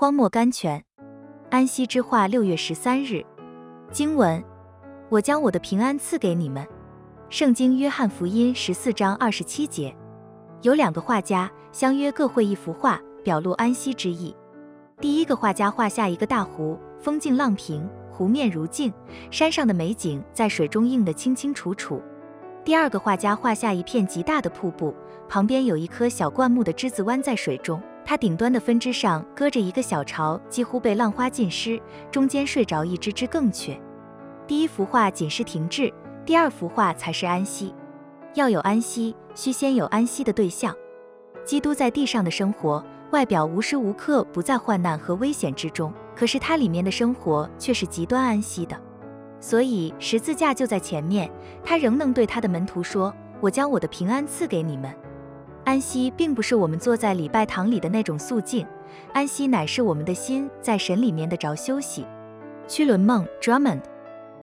荒漠甘泉。安息之画，六月十三日。经文：我将我的平安赐给你们。圣经约翰福音十四章二十七节。有两个画家相约各绘一幅画，表露安息之意。第一个画家画下一个大湖，风静浪平，湖面如镜，山上的美景在水中映得清清楚楚。第二个画家画下一片极大的瀑布，旁边有一棵小灌木的枝子弯在水中，它顶端的分支上搁着一个小巢，几乎被浪花浸湿，中间睡着一只只更雀。第一幅画仅是停滞，第二幅画才是安息。要有安息，需先有安息的对象。基督在地上的生活，外表无时无刻不在患难和危险之中，可是他里面的生活却是极端安息的。所以十字架就在前面，他仍能对他的门徒说：“我将我的平安赐给你们。”安息并不是我们坐在礼拜堂里的那种肃静，安息乃是我们的心在神里面的着休息。屈伦梦 （Drummond）。